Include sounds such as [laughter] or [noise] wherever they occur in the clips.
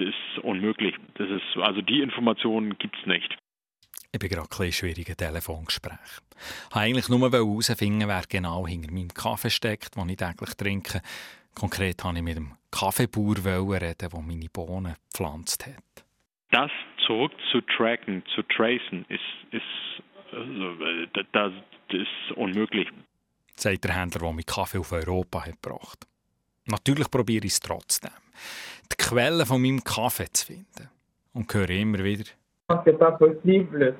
ist unmöglich. Das ist, also die Informationen gibt es nicht. Ich bin gerade ein schwierigen Telefongespräch. Ich wollte eigentlich nur herausfinden, wer genau hinter meinem Kaffee steckt, den ich täglich trinke. Konkret wollte ich mit dem Kaffeebauer reden, der meine Bohnen gepflanzt hat. Das zurück zu tracken, zu tracen, ist, ist, also, das ist unmöglich. Sagt der Händler, der mir Kaffee auf Europa hat gebracht. Natürlich probiere ich es trotzdem, die Quelle von meinem Kaffee zu finden. Und höre immer wieder, C'est pas possible.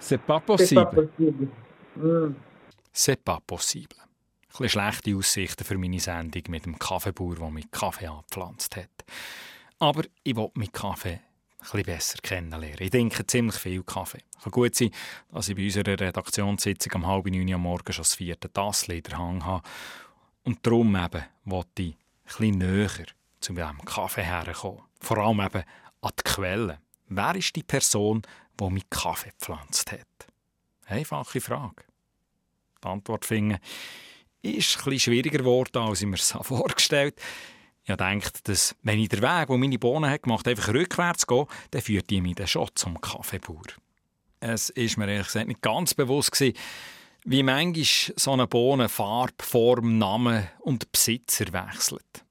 C'est pas possible. C'est pas possible. Ein bisschen schlechte Aussichten für meine Sendung mit dem Kaffeebauer, der mit Kaffee angepflanzt hat. Aber ich will mit Kaffee ein bisschen besser kennenlernen. Ich denke ziemlich viel Kaffee. Es kann gut sein, dass ich bei unserer Redaktionssitzung am halb neun am Morgen schon das vierte Tassel in der Hand habe. Und darum eben wollte ich ein bisschen näher zu diesem Kaffee herkommen. Vor allem eben an die Quelle. Wer ist die Person, die meinen Kaffee gepflanzt hat? Einfache Frage. Die Antwort finden ist etwas schwieriger geworden, als ich mir das [laughs] vorgestellt habe. Ich denke, dass, wenn ich den Weg, den meine Bohnen hat gemacht einfach rückwärts gehe, dann führt die mich dann schon zum Kaffeebauer. Es ist mir ehrlich gesagt nicht ganz bewusst gewesen, wie manchmal so eine Bohne Farbe, Form, Name und Besitzer wechselt.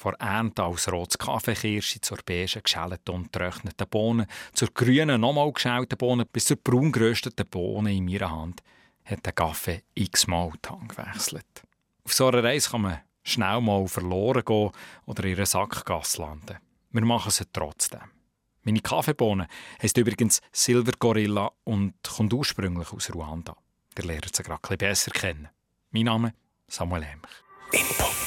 Von Ernte als rotes Kaffeekirsche zur beige, geschälten und getrockneten Bohnen, zur grünen, nochmal geschälten Bohnen bis zur braun gerösteten Bohne in meiner Hand hat der Kaffee x-mal die Hand gewechselt. Auf so einer Reise kann man schnell mal verloren gehen oder in einer Sackgasse landen. Wir machen es trotzdem. Meine Kaffeebohne heisst übrigens Silver Gorilla und kommt ursprünglich aus Ruanda. Ihr lernt sie gerade ein bisschen besser kennen. Mein Name Samuel Hemch. Input.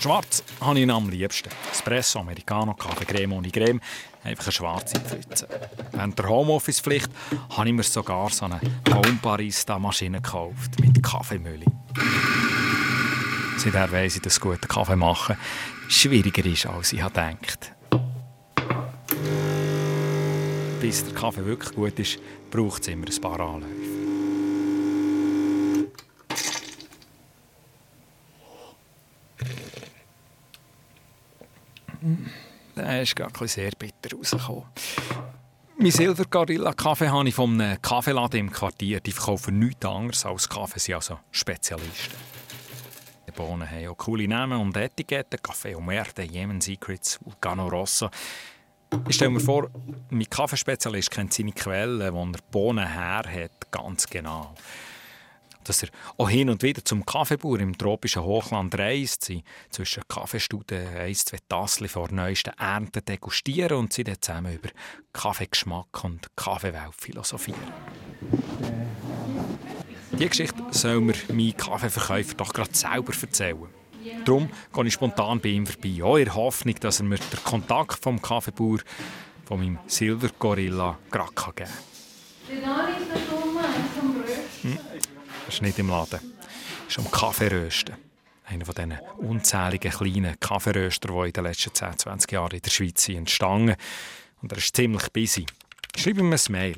Schwarz habe ich am liebsten. Espresso, Americano, Kaffee, Creme ohne Creme. Einfach eine schwarze Pfütze. Während der Homeoffice-Pflicht habe ich mir sogar so eine Home Barista-Maschine gekauft mit Kaffeemühle. Seither weiss ich, dass gute Kaffee machen schwieriger ist, als ich gedacht Bis der Kaffee wirklich gut ist, braucht es immer ein paar Anläufe. Der ist gar sehr bitter rausgekommen. Mein Silver Gorilla Kaffee habe ich von einem Kaffeeladen im Quartier. Die verkaufen nichts anderes als Kaffee, sie sind also Spezialisten. Die Bohnen haben auch coole Namen und Etiketten. Café Omerde, Yemen Secrets, Vulcano Rosso. Ich stelle mir vor, mein Kaffeespezialist kennt seine Quellen, wo er Bohnen her hat, ganz genau dass er auch hin und wieder zum Kaffeebauer im tropischen Hochland reist, zwischen Kaffeestuden ein, zwei Tassel vor neuesten Ernten degustieren und sie dann zusammen über Kaffeegeschmack und Kaffeewelt philosophieren. Die Geschichte soll mir mein Kaffeeverkäufer doch gerade selber erzählen. Darum gehe ich spontan bei ihm vorbei, auch in der Hoffnung, dass er mir den Kontakt vom Kaffeebauer, von meinem Silver Gorilla, gerade geben kann. Ist nicht im Laden. Ist am Kaffeerösten. Einer von diesen unzähligen kleinen Kaffeeröster, die in den letzten 10, 20 Jahren in der Schweiz sind entstanden. Und er ist ziemlich busy. Schreib ihm ein Mail.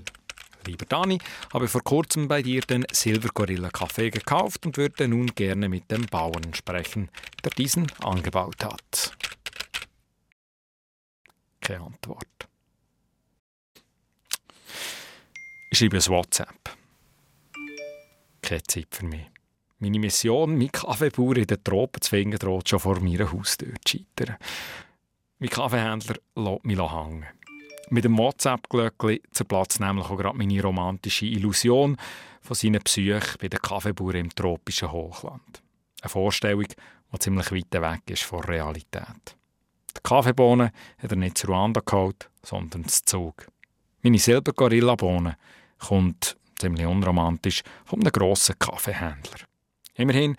Lieber Dani, habe vor kurzem bei dir den Silver Gorilla Kaffee gekauft und würde nun gerne mit dem Bauern sprechen, der diesen angebaut hat. Keine Antwort. Schreibe ein WhatsApp keine Zeit für mich. Meine Mission, meinen Kaffeebauer in den Tropen zu finden, droht schon vor meiner Haustür zu scheitern. Mein Kaffeehändler lässt mich hängen. Mit dem WhatsApp-Glöckchen zerplatzt nämlich auch gerade meine romantische Illusion von seinen Psyche bei den Kaffeebauern im tropischen Hochland. Eine Vorstellung, die ziemlich weit weg ist von Realität. Die Kaffeebohnen hat er nicht zu Ruanda geholt, sondern zu Zug. Meine Silbergorillabohnen kommt ziemlich unromantisch, von einem grossen Kaffeehändler. Immerhin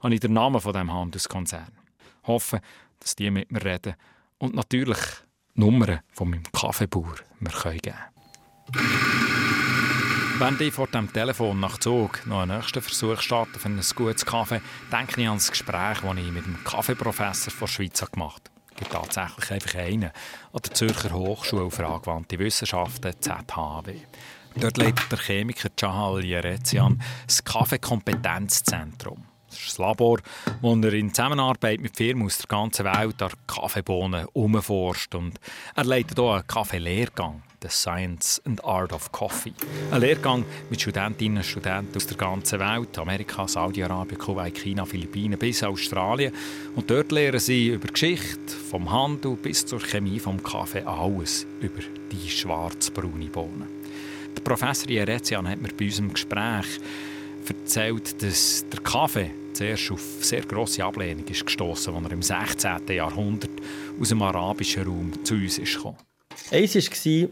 habe ich den Namen von dem Handelskonzern. Hoffe, dass die mit mir reden und natürlich Nummern von meinem Kaffeebauer mir geben können. Wenn ich vor dem Telefon nach Zug noch einen nächsten Versuch starte für ein gutes Kaffee, denke ich an das Gespräch, das ich mit dem Kaffeeprofessor von Schweiz gemacht habe. Es gibt tatsächlich einfach einen an der Zürcher Hochschule für angewandte Wissenschaften, ZHW. Dort leitet der Chemiker Cahal Yerezian das Kaffeekompetenzzentrum. Das ist das Labor, wo er in Zusammenarbeit mit Firmen aus der ganzen Welt an Kaffeebohnen umforscht. Und er leitet auch einen Kaffeelehrgang, The Science and Art of Coffee. Ein Lehrgang mit Studentinnen und Studenten aus der ganzen Welt, Amerika, Saudi-Arabien, Kuwait, China, Philippinen bis Australien. Und dort lernen sie über Geschichte, vom Handel bis zur Chemie vom Kaffee alles über die schwarz-braune Bohnen. Der Professor Jerezian hat mir bei unserem Gespräch erzählt, dass der Kaffee zuerst auf sehr grosse Ablehnung ist gestoßen, als er im 16. Jahrhundert aus dem arabischen Raum zu uns ist gekommen. Eins war die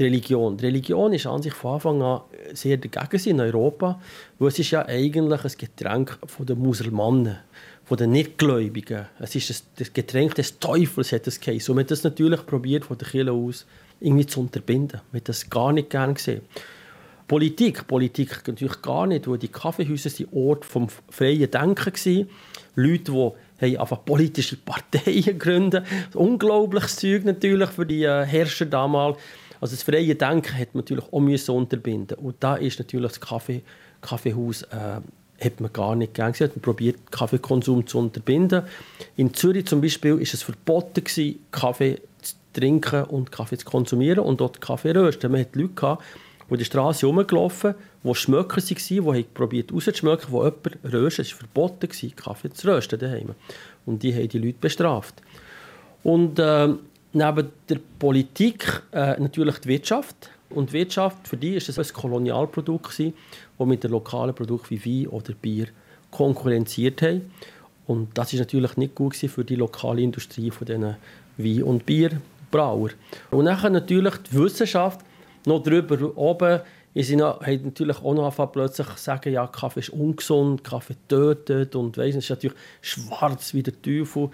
Religion. Die Religion ist an sich von Anfang an sehr dagegen in Europa, weil es ist ja eigentlich ein Getränk der Musulmanen, von den Nichtgläubigen. Es ist das Getränk des Teufels, hat es geheißen. Und man hat das natürlich probiert von der Kirche aus irgendwie zu unterbinden. Hat das gar nicht gern gesehen. Politik, Politik natürlich gar nicht, weil die Kaffeehäuser sind Ort vom freien Denken waren. Leute, die haben einfach politische Parteien [laughs] gegründet. Unglaubliches Zeug natürlich für die äh, Herrscher damals. Also das freie Denken hat man natürlich auch unterbinden. Und da ist natürlich das Kaffee, Kaffeehaus äh, hat man gar nicht gern gesehen. Man probiert Kaffeekonsum zu unterbinden. In Zürich zum Beispiel ist es verboten gewesen, Kaffee trinken und Kaffee zu konsumieren und dort Kaffee rösten. Man hat Leute gehabt, die die Straße rumgelaufen, die Schmöcker waren, die probiert rauszuschmöcken, wo jemand röstet. Es war verboten, Kaffee zu rösten daheim. Und die haben die Leute bestraft. Und äh, neben der Politik äh, natürlich die Wirtschaft. Und die Wirtschaft, für die war es ein Kolonialprodukt, gewesen, das mit den lokalen Produkten wie Wein oder Bier konkurrenziert hat. Und das ist natürlich nicht gut für die lokale Industrie von diesen Wein- und Bierbrauer. Und dann natürlich die Wissenschaft, noch drüber oben, sie noch, haben natürlich auch noch angefangen, plötzlich zu sagen, ja, Kaffee ist ungesund, Kaffee tötet und weiss, es ist natürlich schwarz wie der Teufel.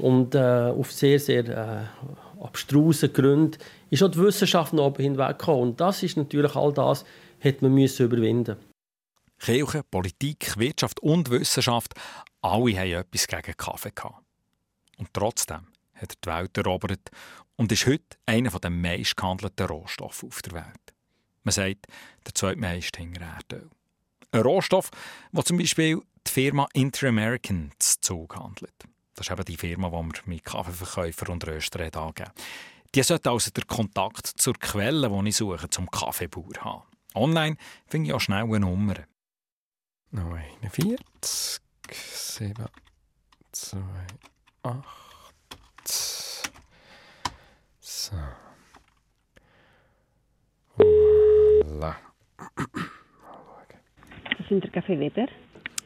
Und äh, auf sehr, sehr äh, abstrusen Gründen ist auch die Wissenschaft noch oben hinweggekommen. Und das ist natürlich all das, hat man müssen überwinden Kirche, Politik, Wirtschaft und Wissenschaft, alle haben etwas gegen Kaffee gehabt. Und trotzdem hat die Welt erobert und ist heute einer der meistgehandelten Rohstoffe auf der Welt. Man sagt, der zweitmeiste hinter Erdöl. Ein Rohstoff, wo zum Beispiel die Firma Inter-American zu Zug handelt. Das ist eben die Firma, die wir mit Kaffeeverkäufern und Röstern angeben. Die sollte also den Kontakt zur Quelle, die ich suche, zum Kaffeebauer haben. Online finde ich auch schnell eine Nummer. 49, 7, 2, 8. So. Voilà. Sind der Kaffee Weber.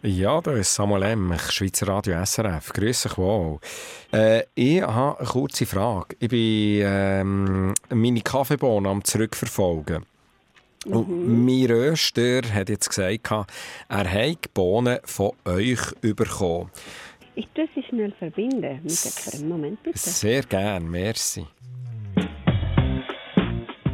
Ja, da ist Samuel Emmich, Schweizer Radio SRF. Grüß euch wohl. Äh, ich habe eine kurze Frage. Ich bin ähm, meine Kaffeebohnen am Zurückverfolgen. Mhm. Und mein Röster hat jetzt gesagt, er habe Bohnen von euch bekommen. Ich tue sie schnell verbinden. Mit einem Moment bitte. Sehr gern, merci.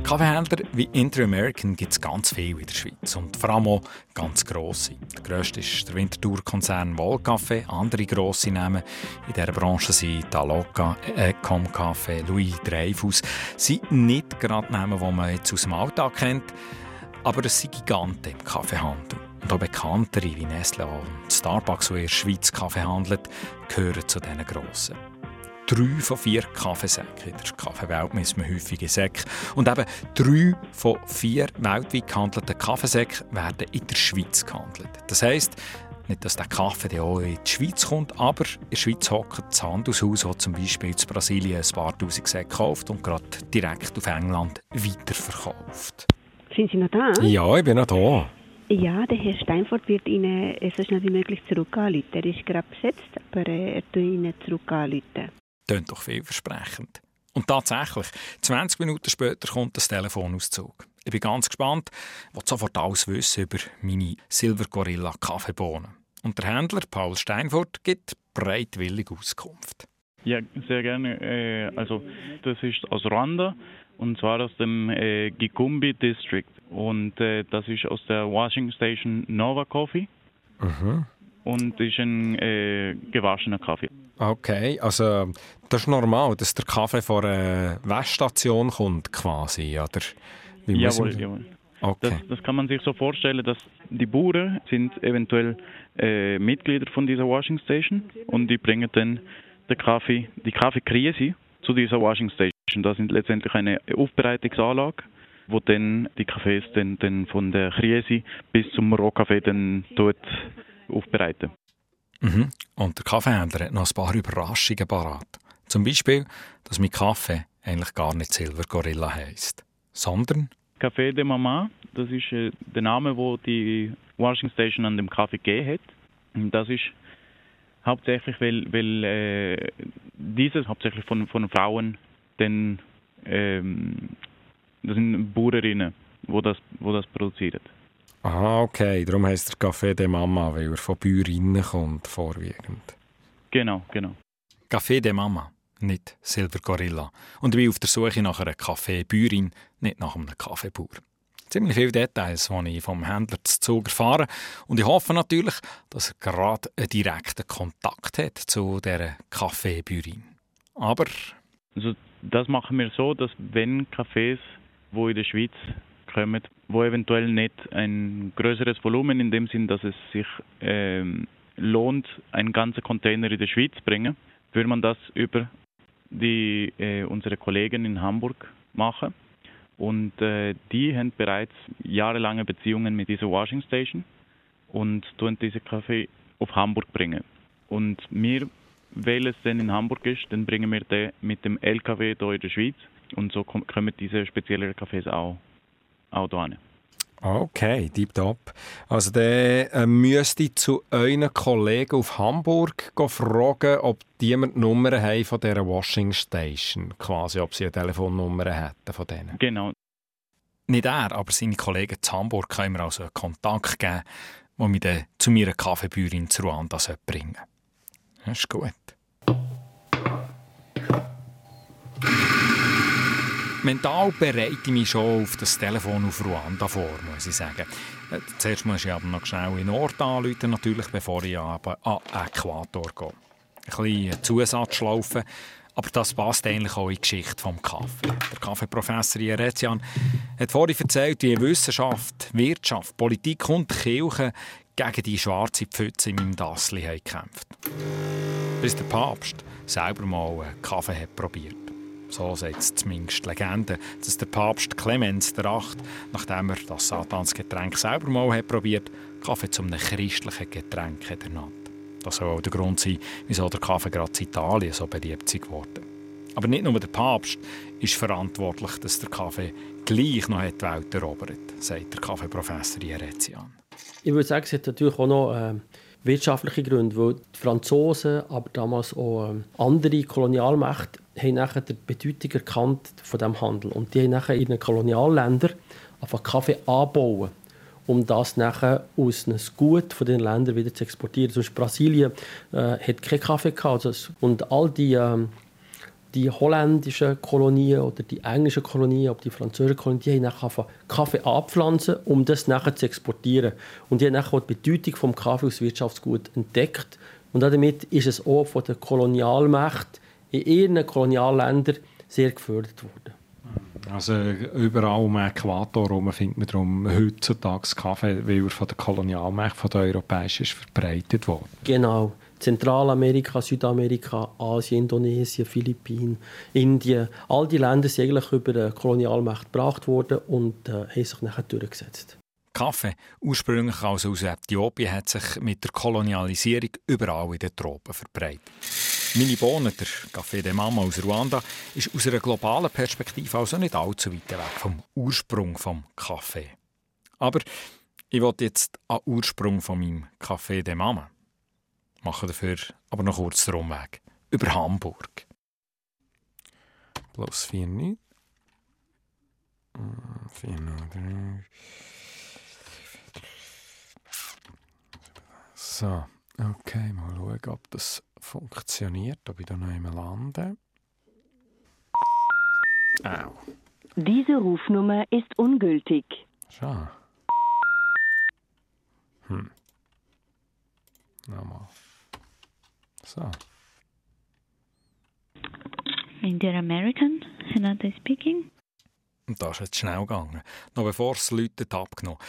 Kaffeehändler wie Inter-American gibt es ganz viel in der Schweiz und vor allem auch ganz grosse. Der grösste ist der Winterthur-Konzern Wohlkaffee. Andere grosse Namen in dieser Branche sind Taloca, Ecom Café, Louis Dreyfus. Das sind nicht gerade Namen, die man jetzt aus dem Alltag kennt, aber es sind Giganten im Kaffeehandel. Und auch bekanntere wie Nestle und Starbucks, die in der Schweiz Kaffee handelt, gehören zu diesen grossen. Drei von vier Kaffeesäcken, in der Kaffeewelt misst man häufige Säcke, und eben drei von vier weltweit gehandelten Kaffeesäcken werden in der Schweiz gehandelt. Das heisst, nicht, dass der Kaffee auch in die Schweiz kommt, aber in der Schweiz hockt das Handelshaus, das zum Beispiel in Brasilien ein paar tausend Säcke kauft und gerade direkt auf England weiterverkauft. Sind Sie noch da? Ja, ich bin noch da. Ja, der Herr Steinfort wird Ihnen so schnell wie möglich zurück anrufen. Er ist gerade besetzt, aber er wird Ihnen zurück anrufen. Tönt doch vielversprechend. Und tatsächlich, 20 Minuten später kommt das Telefonauszug. Ich bin ganz gespannt, was sofort alles wissen über meine Silver Gorilla Kaffeebohnen. Und der Händler Paul Steinfurt gibt bereitwillig Auskunft. Ja, sehr gerne. Äh, also das ist aus Rwanda und zwar aus dem äh, Gikumbi District. Und äh, das ist aus der Washing Station Nova Coffee. Mhm. Und ist ein äh, gewaschener Kaffee. Okay, also das ist normal, dass der Kaffee von einer Wäschstation kommt quasi, oder? Wie jawohl, jawohl. Okay. Das, das kann man sich so vorstellen, dass die Bauern sind eventuell äh, Mitglieder von dieser Washing Station und die bringen dann den Kaffee, die Kaffeekrise zu dieser Washing Station. Das sind letztendlich eine Aufbereitungsanlage, wo dann die Kaffees dann, dann von der Krise bis zum Rohkaffee dann dort aufbereiten. Mhm. Und der Kaffeehändler hat noch ein paar Überraschungen parat. Zum Beispiel, dass mein Kaffee eigentlich gar nicht Silver Gorilla heisst, sondern Café de Mama, das ist äh, der Name, wo die Washing Station an dem Kaffee gegeben hat. Und das ist hauptsächlich, weil, weil äh, dieses hauptsächlich von, von Frauen, denn ähm, das sind Bauerinnen, wo das, wo das produzieren. Ah, okay. Darum heisst der Café de Mama, weil er von Bäuerinnen kommt, vorwiegend. Genau, genau. Café de Mama, nicht Silver Gorilla. Und ich bin auf der Suche nach einer Kaffeebäuerin, nicht nach einem Kaffeebauer. Ziemlich viele Details, die ich vom Händler zu Zug erfahre. Und ich hoffe natürlich, dass er gerade einen direkten Kontakt hat zu dieser Kaffeebäuerin. Aber Also das machen wir so, dass wenn Cafés, wo in der Schweiz kommen, wo eventuell nicht ein größeres Volumen in dem Sinn, dass es sich ähm, lohnt, einen ganzen Container in die Schweiz zu bringen, würde man das über die äh, unsere Kollegen in Hamburg machen. Und äh, die haben bereits jahrelange Beziehungen mit dieser Washing Station und tun diese Kaffee auf Hamburg bringen. Und wir, weil es dann in Hamburg ist, dann bringen wir den mit dem LKW hier in der Schweiz und so kom- kommen diese speziellen Kaffees auch, auch hier hin. Okay, tipptopp. Also dann äh, müsste ich zu euren Kollegen auf Hamburg go fragen, ob die die Nummern haben von dieser Washing Station. Quasi, ob sie eine Telefonnummer hätten von denen. Genau. Nicht er, aber seine Kollegen zu Hamburg können mir also einen Kontakt geben, der mich dann zu meiner Kaffeebäuerin zu Ruanda bringen sollte. Das ist gut. Mental bereite ich mich schon auf das Telefon auf Ruanda vor, muss ich sagen. Äh, Zuerst muss ich aber noch schnell in Ort anrufen, natürlich, bevor ich aber an Äquator gehe. Ein bisschen Zusatzschlaufen, aber das passt eigentlich auch in die Geschichte vom Kaffee. Der Kaffeeprofessor Jerezian hat vorhin erzählt, wie Wissenschaft, Wirtschaft, Politik und Kirche gegen die schwarze Pfütze in meinem Dassli gekämpft. Bis der Papst selber mal einen Kaffee hat probiert. So sagt es zumindest die Legende, dass der Papst Clemens VIII., nachdem er das Satansgetränk selber mal hat probiert, Kaffee zu einem christlichen Getränk ernannt. Das soll auch der Grund sein, wieso der Kaffee gerade in Italien so beliebt geworden. Aber nicht nur der Papst ist verantwortlich, dass der Kaffee gleich noch die Welt erobert, sagt der Kaffeeprofessor Jerezian. Ich würde sagen, es hat natürlich auch noch äh, wirtschaftliche Gründe, weil die Franzosen, aber damals auch ähm, andere Kolonialmächte, haben nachher die Bedeutung erkannt von dem Handel und die haben nachher in den Kolonialländern einfach Kaffee anbauen, um das nachher aus einem Gut von den Ländern wieder zu exportieren. Zum Beispiel Brasilien äh, hat keinen Kaffee gehabt also und all die ähm, die holländischen Kolonien oder die englischen Kolonien, ob die französischen Kolonien, die haben nachher Kaffee anpflanzen, um das nachher zu exportieren. Und die haben nachher die Bedeutung vom Kaffee als Wirtschaftsgut entdeckt. Und damit ist es auch von den Kolonialmächten in ihren Kolonialländern sehr gefördert worden. Also überall um Äquator herum findet man darum heutzutage Kaffee, weil er von der Kolonialmacht von der Europäischen ist verbreitet worden. Genau. Zentralamerika, Südamerika, Asien, Indonesien, Philippinen, Indien, all die Länder sind eigentlich über die Kolonialmacht gebracht worden und äh, haben sich nachher durchgesetzt. Kaffee, ursprünglich also aus Äthiopien, hat sich mit der Kolonialisierung überall in den Tropen verbreitet. Meine Bohnen, der Café de Mama aus Ruanda, ist aus einer globalen Perspektive also nicht allzu weit weg vom Ursprung vom Kaffee. Aber ich will jetzt den Ursprung von meinem Café de Mama. Mache dafür aber noch kurz den Umweg. Über Hamburg. Plus 4 nicht. 4 3. So, okay, mal schauen, ob das funktioniert, ob ich da noch einmal lande. Au, Diese Rufnummer ist ungültig. schau. Hm. Nochmal. So. Indian American, Renata speaking. Und das ist jetzt schnell gegangen. Noch bevor es läutet, abgenommen.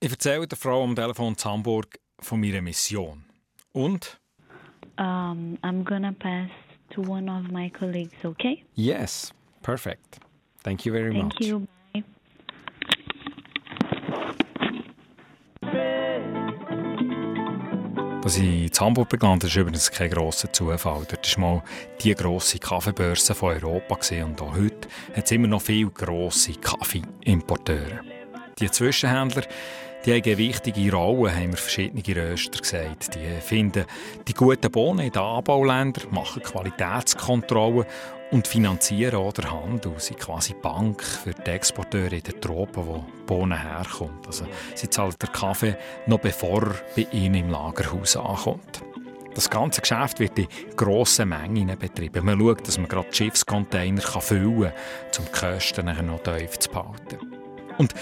Ich erzähle der Frau am Telefon in Hamburg von meiner Mission. Und? Um, I'm gonna pass to one of my colleagues, okay? Yes, perfect. Thank you very Thank much. you. Als ich in Hamburg begann, ist übrigens kein grosser Zufall. Dort war mal die grosse Kaffeebörse von Europa und auch heute hat es immer noch viele grosse Kaffeeimporteure. Die Zwischenhändler die haben eine wichtige Rolle, haben mir verschiedene Röster gesagt. Die finden die guten Bohnen in den Anbauländern, machen Qualitätskontrollen und finanzieren auch den Handel. Sie sind quasi Bank für die Exporteure in den Tropen, wo die Bohnen herkommt. Also, sie zahlen den Kaffee noch bevor er bei ihnen im Lagerhaus ankommt. Das ganze Geschäft wird in grossen Mengen betrieben. Man schaut, dass man gerade die Schiffscontainer füllen kann, um die Kosten noch tief zu behalten. Und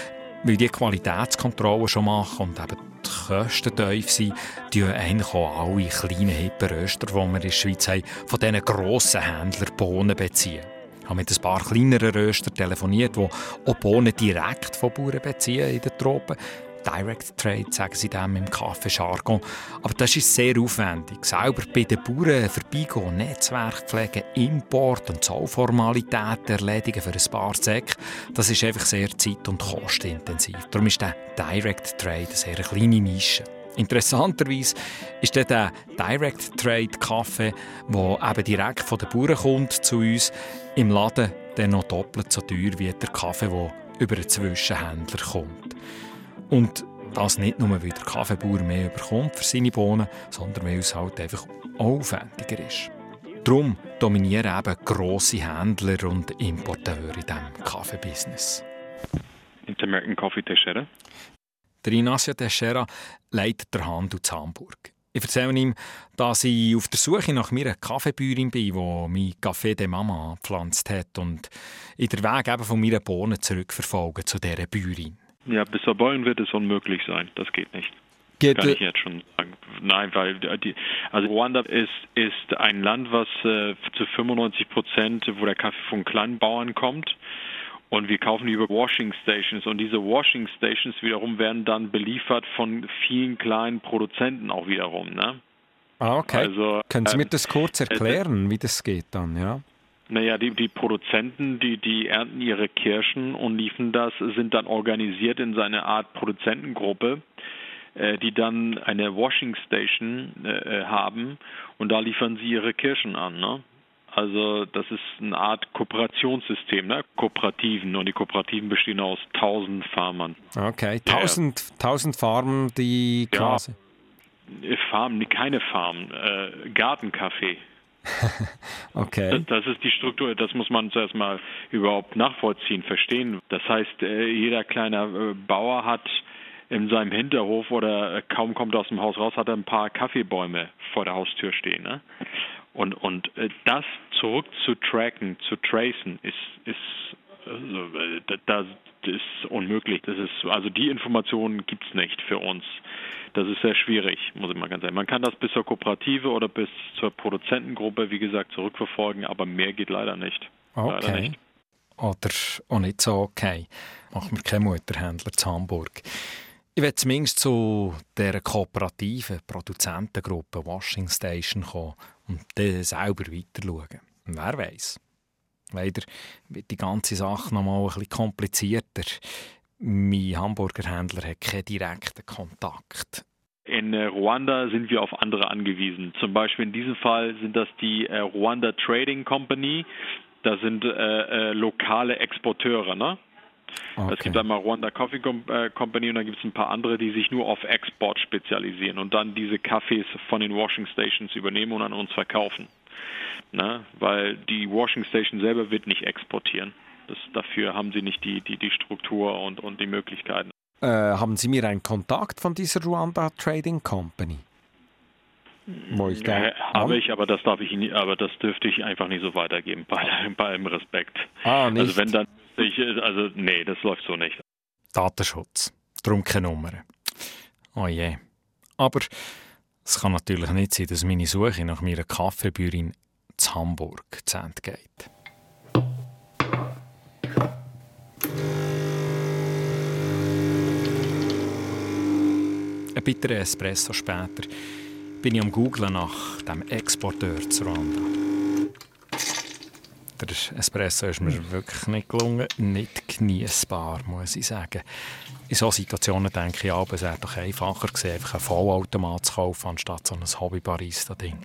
weil die Qualitätskontrollen schon machen und eben die Kosten tief sind, die eigentlich auch alle kleinen hippen Röster, die wir in der Schweiz haben, von diesen grossen Händlern Bohnen beziehen. Ich habe mit ein paar kleineren Röstern telefoniert, die auch Bohnen direkt von Bauern beziehen in den Tropen. Direct Trade, sagen sie dem im Kaffeejargon. Aber das ist sehr aufwendig. Selber bei den Bauern vorbeigehen, Netzwerk pflegen, Import- und Zollformalitäten erledigen für ein paar Säcke, das ist einfach sehr zeit- und kostenintensiv. Darum ist der Direct Trade eine sehr kleine Nische. Interessanterweise ist der Direct Trade Kaffee, der eben direkt von den Bauern kommt zu uns, im Laden dann noch doppelt so teuer wie der Kaffee, der über einen Zwischenhändler kommt. Und das nicht nur, weil der Kaffeebauer mehr bekommt für seine Bohnen, sondern weil es halt einfach aufwendiger ist. Darum dominieren eben grosse Händler und Importeure in diesem Kaffeebusiness. It's American Coffee Teixeira. Der Ignacio Teixeira leitet den Handel zu Hamburg. Ich erzähle ihm, dass ich auf der Suche nach meiner Kaffeebäuerin bin, die mein Café de Mama gepflanzt hat und in der Weg eben von meinen Bohnen zurückverfolgen zu dieser Bäuerin. Ja, bis er bäuern wird es unmöglich sein. Das geht nicht. Geht, Kann ich jetzt schon sagen. Nein, weil die, also Ruanda ist, ist ein Land, was äh, zu 95 Prozent, wo der Kaffee von Kleinbauern kommt. Und wir kaufen die über Washing Stations. Und diese Washing Stations wiederum werden dann beliefert von vielen kleinen Produzenten auch wiederum. Ne? Ah, okay. Also, Können Sie mir ähm, das kurz erklären, wie das geht dann? Ja? Naja, die, die Produzenten, die, die ernten ihre Kirschen und liefern das, sind dann organisiert in so eine Art Produzentengruppe, äh, die dann eine Washing Station äh, haben und da liefern sie ihre Kirschen an. Ne? Also das ist eine Art Kooperationssystem, ne? Kooperativen und die Kooperativen bestehen aus tausend Farmern. Okay, Ja, ja. tausend, tausend Farmen, die Ja. quasi... Äh, Farmen, keine Farmen, äh, Gartenkaffee. [laughs] Okay. Das, ist die Struktur, das muss man zuerst mal überhaupt nachvollziehen, verstehen. Das heißt, äh, jeder kleine äh, Bauer hat in seinem Hinterhof oder äh, kaum kommt er aus dem Haus raus, hat er ein paar Kaffeebäume vor der Haustür stehen. Ne? Und, und das zurück zu tracken, zu tracen, ist, ist, also, da- das ist unmöglich. Das ist, also die Informationen gibt es nicht für uns. Das ist sehr schwierig, muss ich mal ganz sagen. Man kann das bis zur Kooperative oder bis zur Produzentengruppe, wie gesagt, zurückverfolgen, aber mehr geht leider nicht. Leider Okay. nicht. Oder auch nicht so okay. Macht mir kein Mutterhändler zu Hamburg. Ich will zumindest zu dieser kooperativen Produzentengruppe Washing Station kommen und dann selber weiter schauen. Wer weiß. Leider wird die ganze Sache noch mal ein bisschen komplizierter. Mein Hamburger Händler hat keinen direkten Kontakt. In äh, Ruanda sind wir auf andere angewiesen. Zum Beispiel in diesem Fall sind das die äh, Ruanda Trading Company. Das sind äh, äh, lokale Exporteure, ne? Es gibt einmal Rwanda Coffee äh, Company und dann gibt es ein paar andere, die sich nur auf Export spezialisieren und dann diese Kaffees von den Washing Stations übernehmen und an uns verkaufen. Ne? Weil die Washing Station selber wird nicht exportieren. Das, dafür haben sie nicht die, die, die Struktur und, und die Möglichkeiten. Äh, haben Sie mir einen Kontakt von dieser Rwanda Trading Company? Wo ich da Äh, habe ich, aber das darf ich Ihnen, aber das dürfte ich einfach nicht so weitergeben, [laughs] bei, bei allem Respekt. Ah, nicht? Also wenn dann, ich, also nee, das läuft so nicht. Datenschutz. Darum keine Nummer. Oh je. Aber es kann natürlich nicht sein, dass meine Suche nach meiner Kaffeebäuerin zu Hamburg zu Ende geht. Ein bitterer Espresso später bin ich am Googlen nach dem Exporteur zu Rwanda. Der Espresso ist mir wirklich nicht gelungen, nicht genießbar, muss ich sagen. In solchen Situationen denke ich, aber es wäre doch einfacher gewesen, einfach einen Vollautomat zu kaufen, anstatt so ein Hobby-Barista-Ding.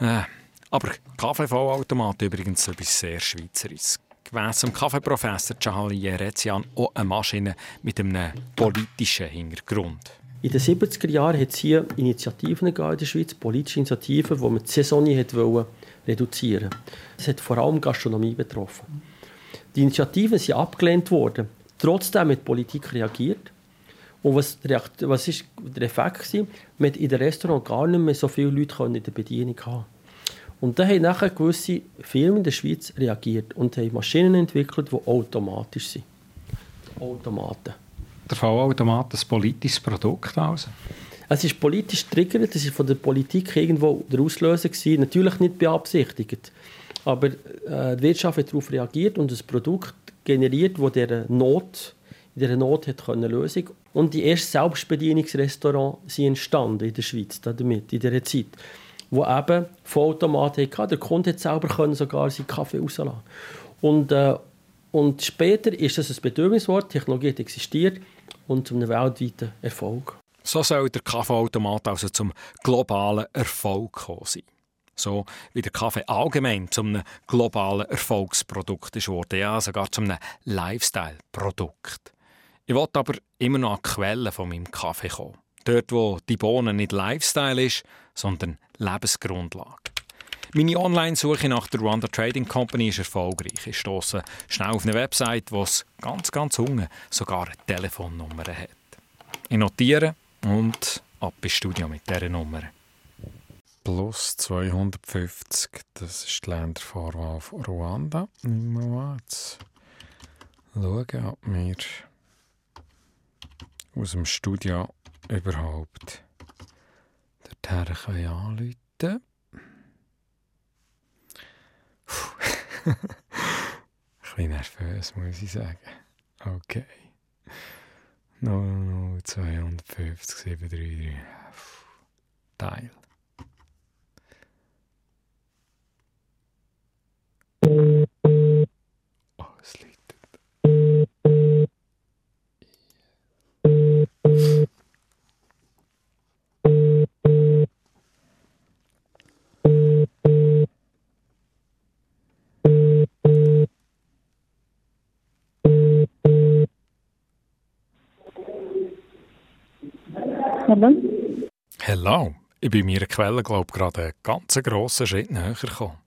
Äh, aber Kaffeevollautomat übrigens etwas sehr Schweizerisches. Gemäss dem Kaffeeprofessor Charlie Jerezian auch eine Maschine mit einem politischen Hintergrund. In den 70er Jahren hat es hier Initiativen in der Schweiz, politische Initiativen, wo man die Saison wollte reduzieren Das hat vor allem Gastronomie betroffen. Die Initiativen sind abgelehnt worden. Trotzdem hat die Politik reagiert. Und was, was ist der Effekt? War? Man in den Restaurants gar nicht mehr so viele Leute in der Bedienung haben. Und da haben nachher gewisse Firmen in der Schweiz reagiert und haben Maschinen entwickelt, die automatisch sind. Automaten. Der Vollautomat ein politisches Produkt also? Es ist politisch triggert, es ist von der Politik irgendwo der Auslöser gewesen, natürlich nicht beabsichtigt. Aber äh, die Wirtschaft hat darauf reagiert und ein Produkt generiert, das dieser Not, in dieser Not hat eine Lösung Und die ersten Selbstbedienungsrestaurants sind entstanden in der Schweiz damit, in dieser Zeit wo eben Vollautomat hatte. Der Kunde hat selber können sogar seinen Kaffee rauslassen. Und, äh, und später ist das ein Bedürfniswort, die Technologie hat existiert und zum weltweiten Erfolg. So soll der Kaffeeautomat also zum globalen Erfolg sein. So wie der Kaffee allgemein zum globalen Erfolgsprodukt ist worden, ja sogar zum Lifestyle-Produkt. Ich wollte aber immer noch an die Quelle von meinem Kaffee kommen. Dort, wo die Bohnen nicht Lifestyle ist, sondern Lebensgrundlage. Meine Online-Suche nach der Rwanda Trading Company ist erfolgreich. Ich stoße schnell auf eine Website, die ganz, ganz unten sogar eine Telefonnummer hat. Ich notiere und ab ins Studio mit dieser Nummer. Plus 250, das ist die Ländervorwahl von Ruanda. Jetzt schauen, ob wir aus dem Studio überhaupt dorthin können anrufen können. [laughs] Ein bisschen nervös, muss ich sagen. Okay. 00250 733 Teil. Hallo. Ich bin meiner Quelle, glaube ich, gerade einen ganz grossen Schritt näher gekommen.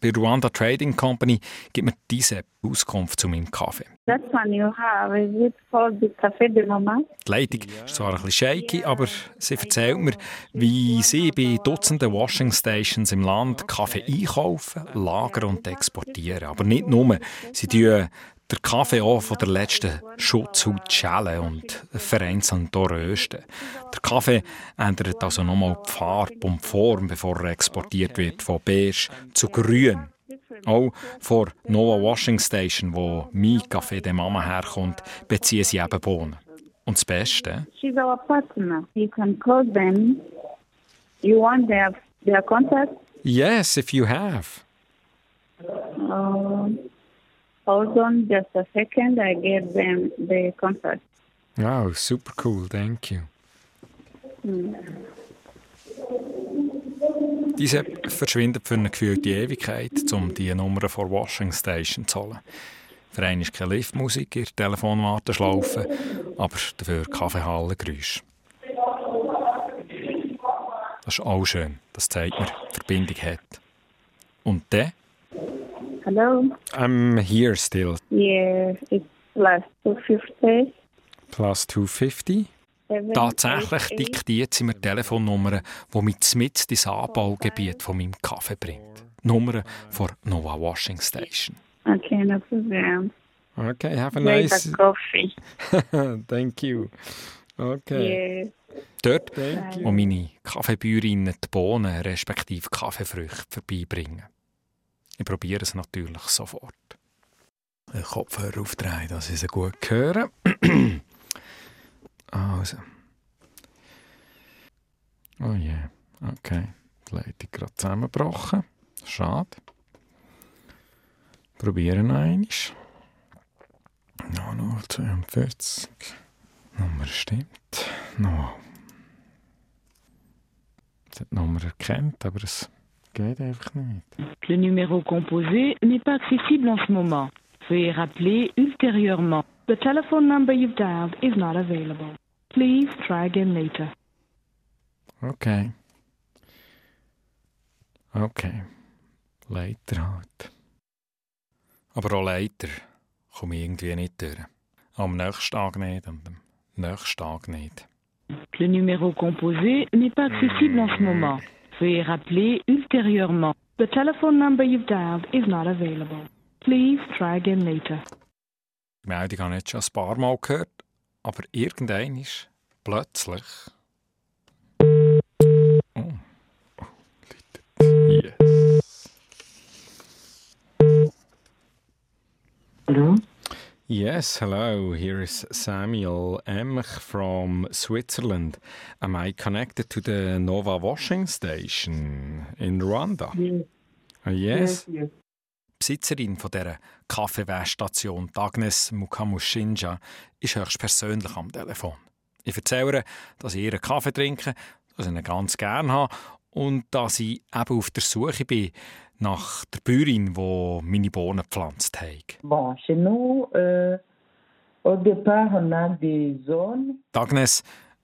Bei Rwanda Trading Company gibt mir diese Auskunft zu meinem Kaffee. That one you have, is it called the Café de Mama? Die Leitung ist zwar ein bisschen shaky, aber sie erzählt mir, wie sie bei Dutzenden Washing Stations im Land Kaffee einkaufen, lagern und exportieren. Aber nicht nur. Sie tun der Kaffee auch von der letzten Schutzhaut schälen und vereinzelt rösten. Der Kaffee ändert also nochmal die Farbe und die Form, bevor er exportiert wird, von beige zu grün. Auch vor Nova Washing Station, wo mein Kaffee der Mama herkommt, beziehen sie eben Bohnen. Und das Beste? She's our partner. You can call them. You want their, their contact? Yes, if you have. Uh, hold on just a second. I get them the contact. Oh, super cool. Thank you. Hmm. Diese verschwindet für eine gefühlte Ewigkeit, um die Nummer vor Washing Station zu holen. Für einen ist keine Liftmusik in der Telefonwarteschlaufe, aber dafür Kaffeehallengeräusche. Das ist auch schön. Das zeigt mir, die Verbindung hat. Und dann? Hello? I'm here still. Yeah, it's plus 250. Plus 250? Tatsächlich diktiert sie mir Telefonnummern, die mich mit ins Anbaugebiet von meinem Kaffee bringt. Nummer von Nova Washing Station. Okay, no problem. Okay, have a nice... the coffee? [laughs] Thank you. Okay. Yeah. Dort, wo meine Kaffeebäuerinnen die Bohnen respektive Kaffeefrüchte vorbeibringen. Ich probiere es natürlich sofort. Den Kopfhörer aufdrehen, dass ich sie gut höre. [clears throat] also. Oh je, yeah. okay. Die Leitung gerade zusammengebrochen. Schade. Probieren einmal. 0042. Nummer stimmt. No. Es hat die Nummer erkannt, aber es geht einfach nicht. Le numéro composé n'est pas accessible en ce moment. Veuillez rappeler ultérieurement. The telephone number you've dialed is not available. Please try again later. Okay. Okay. Leiter halt. Aber auch Leiter komme ich irgendwie nicht durch. Am nächsten Tag nicht und am nächsten Tag nicht. Le numéro composé n'est pas accessible en ce moment. Veuillez rappeler ultérieurement. The telephone number you've dialed is not available. Please try again later. Die Meldung habe ich jetzt schon ein paar Mal gehört, aber irgendein ist plötzlich. Oh. yes. Hello? Yes, hello. Here is Samuel Emch from Switzerland. Am I connected to the Nova washing station in Rwanda? Yes. Uh, yes. Yes, yes. Besitzerin von dieser Kaffeewäschstation, Agnes Mukamushinja, ist höchstpersönlich am Telefon. Ich erzähle ihr, dass ich ihren Kaffee trinke, dass ich ihn ganz gerne habe und dass ich eben auf der Suche bin nach der Bäuerin, die meine Bohnen gepflanzt hat. Bon, chez nous, euh, au départ, on a des zones. Agnes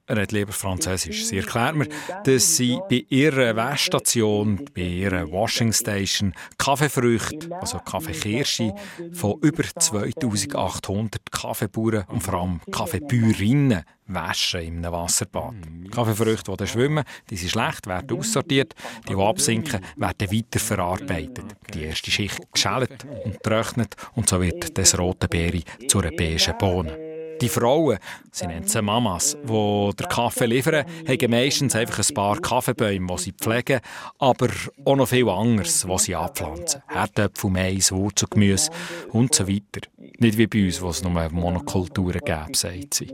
redet lieber Französisch. Sie erklärt mir, dass sie bei ihrer Wäschstation, bei ihrer Washing Station Kaffeefrüchte, also Kaffeekirsche, von über 2800 Kaffeebauern und vor allem Kaffeebäuerinnen waschen in einem Wasserbad. Kaffeefrüchte, die dann schwimmen, die sind schlecht, werden aussortiert, die, die absinken, werden weiterverarbeitet. Die erste Schicht geschält und getrocknet und so wird das rote Beere zu einer beigen Bohne. Die Frauen, sie nennen sie Mamas, die den Kaffee liefern, haben meistens einfach ein paar Kaffeebäume, die sie pflegen, aber auch noch viel anderes, was sie anpflanzen. Herdöpfel, Mais, Wurzelgemüse und so weiter. Nicht wie bei uns, wo es nur Monokulturen gäbe, sagt sie.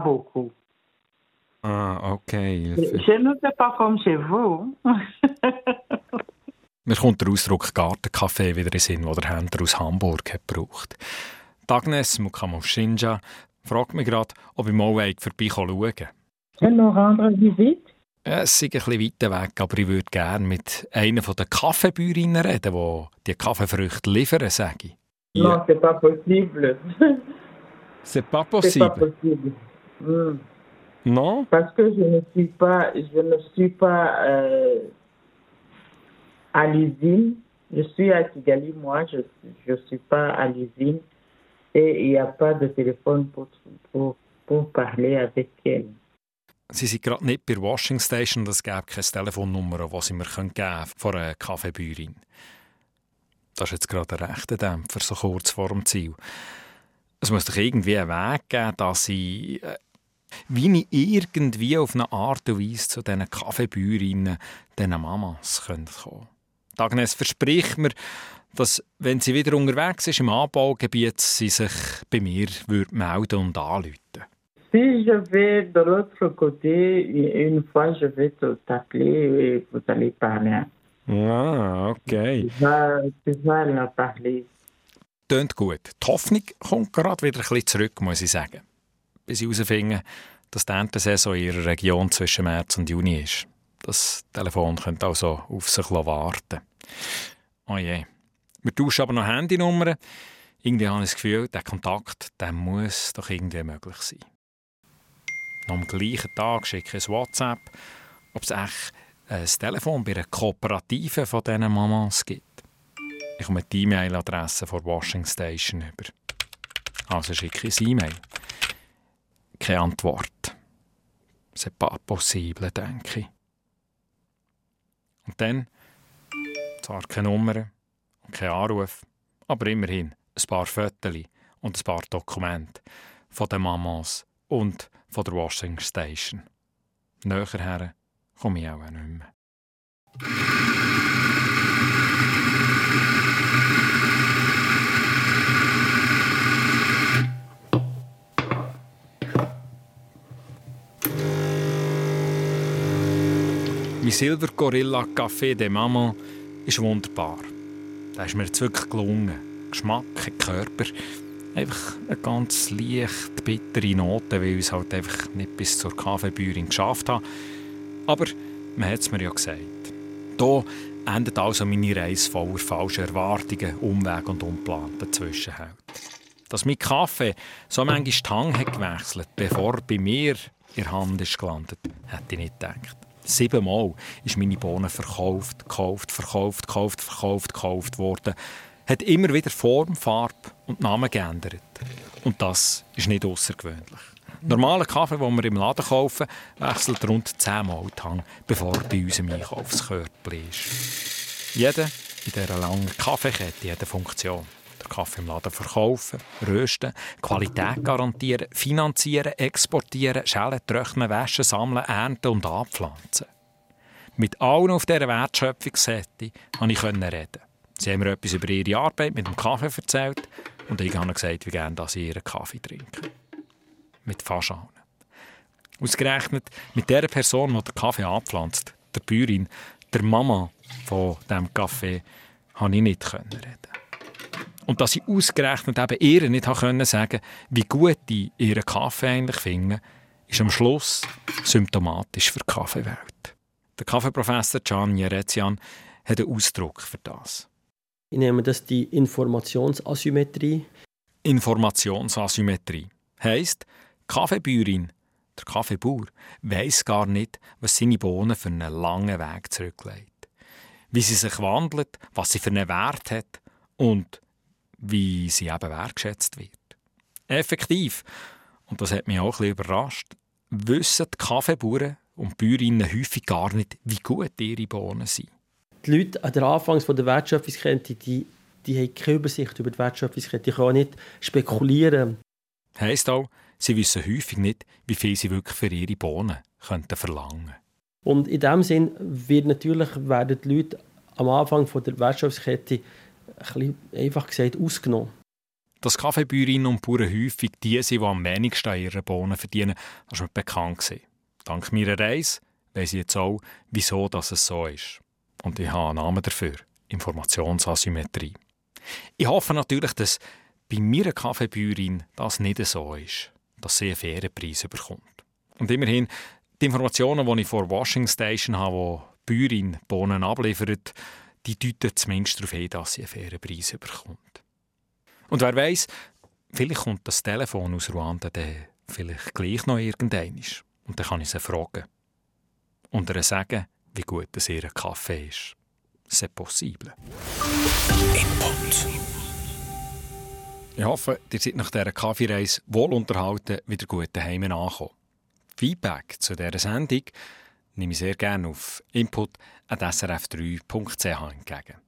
Beaucoup. Ah, okay. Chez nous, c'est pas comme chez vous. [laughs] Mir kommt der Ausdruck Gartenkaffee wieder in den Sinn, den der Händler aus Hamburg hat gebraucht. Die Agnes Mukamushinja fragt mich gerade, ob ich mal will. Et nous rendre visite? Ja, Es ist ein bisschen weiter weg, aber ich würde gerne mit einer der Kaffeebäuerinnen reden, die die Kaffeefrüchte liefern, sage ich. Non, c'est pas possible. C'est pas C'est pas possible. possible. Hmm. Non? Parce que je ne suis pas, je ne suis pas euh, à l'usine. Je suis à Kigali, moi, je ne suis pas à l'usine. Et il n'y a pas de téléphone pour, pour, pour parler avec elle. Sie sind gerade nicht bei der Washing Station, das gäbe keine Telefonnummer, die sie mir geben können von einer Kaffeebäuerin. Das ist jetzt gerade ein rechter Dämpfer, so kurz vor dem Ziel. Es muss doch irgendwie einen Weg geben, dass ich, äh, wie ich irgendwie auf eine Art und Weise zu diesen Kaffeebäuerinnen, diesen Mamas könnte kommen. Die Agnes verspricht mir, dass, wenn sie wieder unterwegs ist im Anbaugebiet, sie sich bei mir würde melden und anrufen Si je vais de l'autre côté, une fois, je vais t'appeler et vous allez parler. Ah, okay. Tu vas, tu vas la parler. Tönt gut. Die Hoffnung kommt gerade wieder ein bisschen zurück, muss ich sagen. Bis ich herausfinde, dass die Erntesaison in ihrer Region zwischen März und Juni ist. Das Telefon könnte also auf sich warten. Oh je. Wir tauschen aber noch Handynummern. Irgendwie habe ich das Gefühl, der Kontakt der muss doch irgendwie möglich sein. Noch am gleichen Tag schicke ich ein WhatsApp, ob es echt ein Telefon bei einer Kooperative von diesen Mamas gibt. Ich komme die E-Mail-Adresse von Washing Station über. Also schicke ich ein E-Mail. Keine Antwort. C'est pas possible, denke ich. Und dann, zwar keine Nummern und kein Anruf, aber immerhin ein paar Fotos und ein paar Dokumente von den Mamas und von der Washing Station. Näher her komme ich auch nicht mehr. Mein Silver Gorilla Café de Maman ist wunderbar. Da ist mir jetzt wirklich gelungen. Geschmack, Körper, einfach eine ganz leicht bittere Note, weil ich es halt einfach nicht bis zur Kaffeebäuerin geschafft habe. Aber man hat es mir ja gesagt. Hier endet also meine Reise voller falscher Erwartungen, Umweg und unplanten Zwischenhalt. Dass mein Kaffee so manchmal die Hang hat gewechselt, bevor bei mir in Hand ist gelandet, hätte ich nicht gedacht. Siebenmal ist meine Bohne verkauft, gekauft, verkauft, gekauft, verkauft, gekauft worden. Hat immer wieder Form, Farbe und Namen geändert. Und das ist nicht außergewöhnlich. Normaler Kaffee, den wir im Laden kaufen, wechselt rund zehnmal die Hang, bevor er bei uns im Einkaufskörper ist. Jeder in dieser langen Kaffeekette hat eine Funktion. Kaffee im Laden verkaufen, rösten, Qualität garantieren, finanzieren, exportieren, schälen, trocknen, waschen, sammeln, ernten und anpflanzen. Mit allen auf dieser Wertschöpfungskette konnte ich reden. Sie haben mir etwas über ihre Arbeit mit dem Kaffee erzählt und ich habe gesagt, wie gerne sie ihren Kaffee trinken mit fast. Ausgerechnet mit der Person, die den Kaffee anpflanzt, der Bäuerin, der Mama von diesem Kaffee, konnte ich nicht reden. Und dass ich ausgerechnet eben ihr nicht können sagen wie gut ich ihren Kaffee eigentlich finde, ist am Schluss symptomatisch für die Kaffeewelt. Der Kaffeeprofessor Can Jerezian hat einen Ausdruck für das. Ich nehme das die Informationsasymmetrie. Informationsasymmetrie heisst, Kaffeebäuerin, der Kaffeebauer, weiß gar nicht, was seine Bohnen für einen langen Weg zurücklegt. Wie sie sich wandelt, was sie für einen Wert hat und wie sie eben wertschätzt wird. Effektiv, und das hat mich auch ein bisschen überrascht, wissen die Kaffeebauern und Bäuerinnen häufig gar nicht, wie gut ihre Bohnen sind. Die Leute an der Anfangs der Wertschöpfungskette, die, die haben keine Übersicht über die Wertschöpfungskette, die können nicht spekulieren. Heisst auch, Sie wissen häufig nicht, wie viel sie wirklich für ihre Bohnen könnten verlangen Und in dem Sinn wird natürlich, werden die Leute am Anfang von der Wertschöpfungskette ein einfach gesagt ausgenommen. Dass Kaffeebäuerinnen und Bauern häufig die sind, die am wenigsten an ihren Bohnen verdienen, das ist mir bekannt gewesen. Dank meiner Reise weiss ich jetzt auch, wieso das so ist. Und ich habe einen Namen dafür. Informationsasymmetrie. Ich hoffe natürlich, dass bei meiner Kaffeebäuerin das nicht so ist dass sie einen fairen Preis bekommt. Und immerhin, die Informationen, die ich vor Washing Station habe, wo die Bäuerin Bohnen abliefert, die deuten zumindest darauf hin, dass sie einen fairen Preis bekommt. Und wer weiß, vielleicht kommt das Telefon aus Ruanda dann vielleicht gleich noch irgendein. Und dann kann ich sie fragen. Und ihr sagen, wie gut es ihr Kaffee ist. C'est possible. Input. Ich hoffe, ihr seid nach dieser Kaffeereise wohl unterhalten wieder gut daheim angekommen. Feedback zu dieser Sendung nehme ich sehr gerne auf input.srf3.ch entgegen.